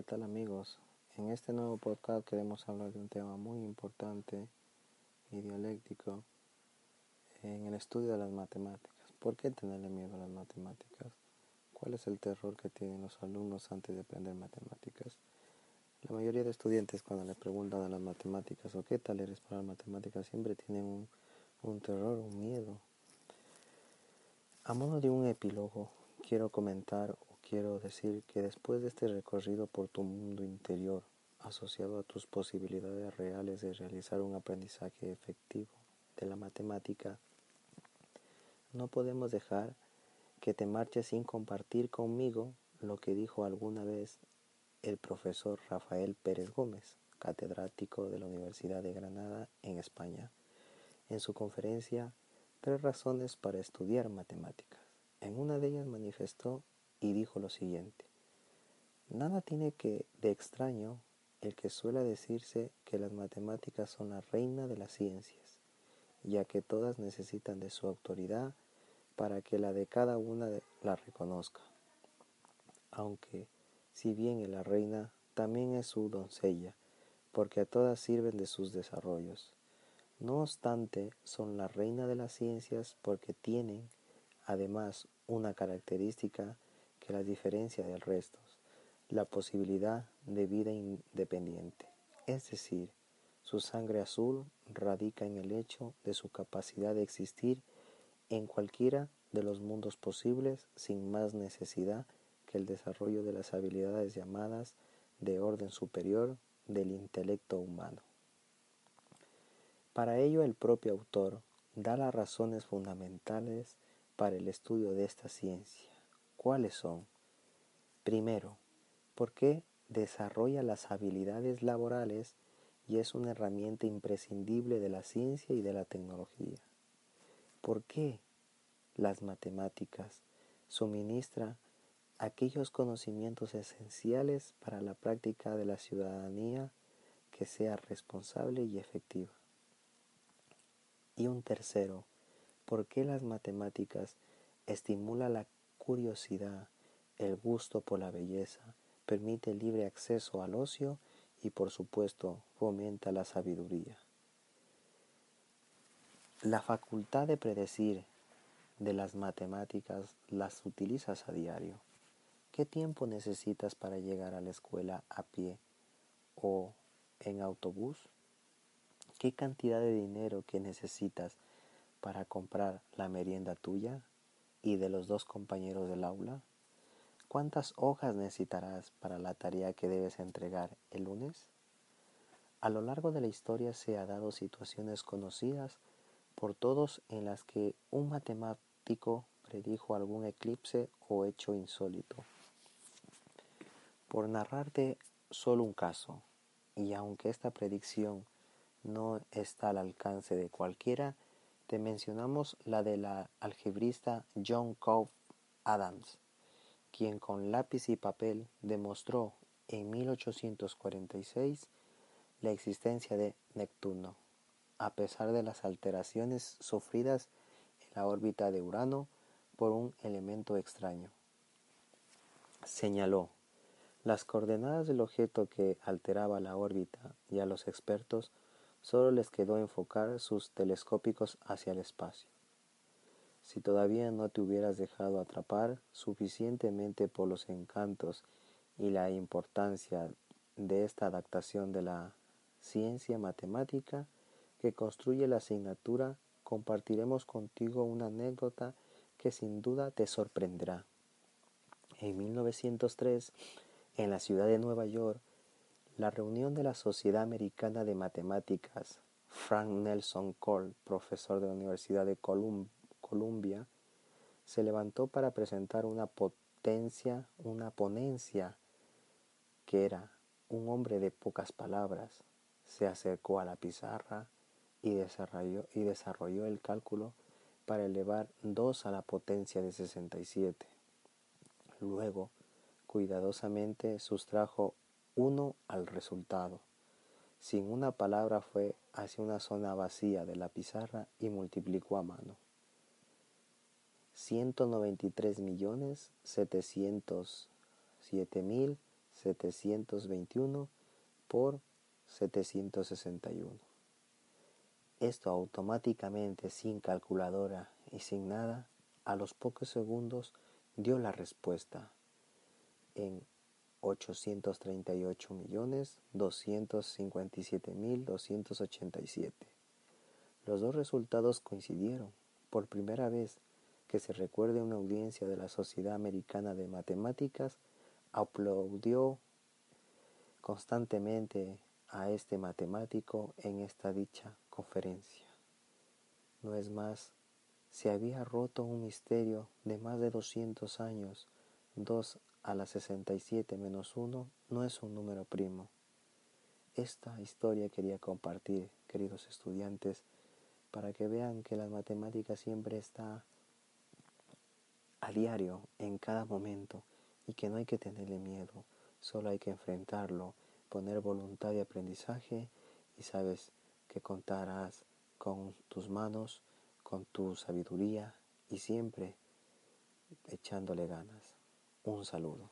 ¿qué tal amigos? En este nuevo podcast queremos hablar de un tema muy importante y dialéctico en el estudio de las matemáticas. ¿Por qué tenerle miedo a las matemáticas? ¿Cuál es el terror que tienen los alumnos antes de aprender matemáticas? La mayoría de estudiantes cuando le preguntan a las matemáticas o qué tal eres para las matemáticas siempre tienen un, un terror, un miedo. A modo de un epílogo, quiero comentar quiero decir que después de este recorrido por tu mundo interior, asociado a tus posibilidades reales de realizar un aprendizaje efectivo de la matemática, no podemos dejar que te marches sin compartir conmigo lo que dijo alguna vez el profesor Rafael Pérez Gómez, catedrático de la Universidad de Granada en España, en su conferencia Tres razones para estudiar matemáticas. En una de ellas manifestó y dijo lo siguiente. Nada tiene que de extraño el que suele decirse que las matemáticas son la reina de las ciencias, ya que todas necesitan de su autoridad para que la de cada una la reconozca. Aunque, si bien es la reina, también es su doncella, porque a todas sirven de sus desarrollos. No obstante, son la reina de las ciencias porque tienen, además, una característica la diferencia del resto, la posibilidad de vida independiente. Es decir, su sangre azul radica en el hecho de su capacidad de existir en cualquiera de los mundos posibles sin más necesidad que el desarrollo de las habilidades llamadas de orden superior del intelecto humano. Para ello el propio autor da las razones fundamentales para el estudio de esta ciencia ¿Cuáles son? Primero, porque desarrolla las habilidades laborales y es una herramienta imprescindible de la ciencia y de la tecnología. ¿Por qué las matemáticas suministra aquellos conocimientos esenciales para la práctica de la ciudadanía que sea responsable y efectiva? Y un tercero, ¿por qué las matemáticas estimula la curiosidad, el gusto por la belleza, permite libre acceso al ocio y por supuesto fomenta la sabiduría. La facultad de predecir de las matemáticas las utilizas a diario. ¿Qué tiempo necesitas para llegar a la escuela a pie o en autobús? ¿Qué cantidad de dinero que necesitas para comprar la merienda tuya? Y de los dos compañeros del aula? ¿Cuántas hojas necesitarás para la tarea que debes entregar el lunes? A lo largo de la historia se han dado situaciones conocidas por todos en las que un matemático predijo algún eclipse o hecho insólito. Por narrarte solo un caso, y aunque esta predicción no está al alcance de cualquiera, te mencionamos la de la algebrista John Cove Adams, quien con lápiz y papel demostró en 1846 la existencia de Neptuno, a pesar de las alteraciones sufridas en la órbita de Urano por un elemento extraño. Señaló, las coordenadas del objeto que alteraba la órbita y a los expertos Solo les quedó enfocar sus telescópicos hacia el espacio. Si todavía no te hubieras dejado atrapar suficientemente por los encantos y la importancia de esta adaptación de la ciencia matemática que construye la asignatura, compartiremos contigo una anécdota que sin duda te sorprenderá. En 1903, en la ciudad de Nueva York, la reunión de la Sociedad Americana de Matemáticas, Frank Nelson Cole, profesor de la Universidad de Columbia, se levantó para presentar una potencia, una ponencia que era un hombre de pocas palabras. Se acercó a la pizarra y desarrolló, y desarrolló el cálculo para elevar 2 a la potencia de 67. Luego, cuidadosamente sustrajo uno al resultado. Sin una palabra fue hacia una zona vacía de la pizarra y multiplicó a mano. 193 millones 707 mil 721 por 761. Esto automáticamente, sin calculadora y sin nada, a los pocos segundos dio la respuesta en 838.257.287. Los dos resultados coincidieron. Por primera vez que se recuerde una audiencia de la Sociedad Americana de Matemáticas aplaudió constantemente a este matemático en esta dicha conferencia. No es más, se había roto un misterio de más de 200 años. 2 a la 67 menos 1 no es un número primo. Esta historia quería compartir, queridos estudiantes, para que vean que la matemática siempre está a diario, en cada momento, y que no hay que tenerle miedo, solo hay que enfrentarlo, poner voluntad de aprendizaje y sabes que contarás con tus manos, con tu sabiduría y siempre echándole ganas. Un saludo.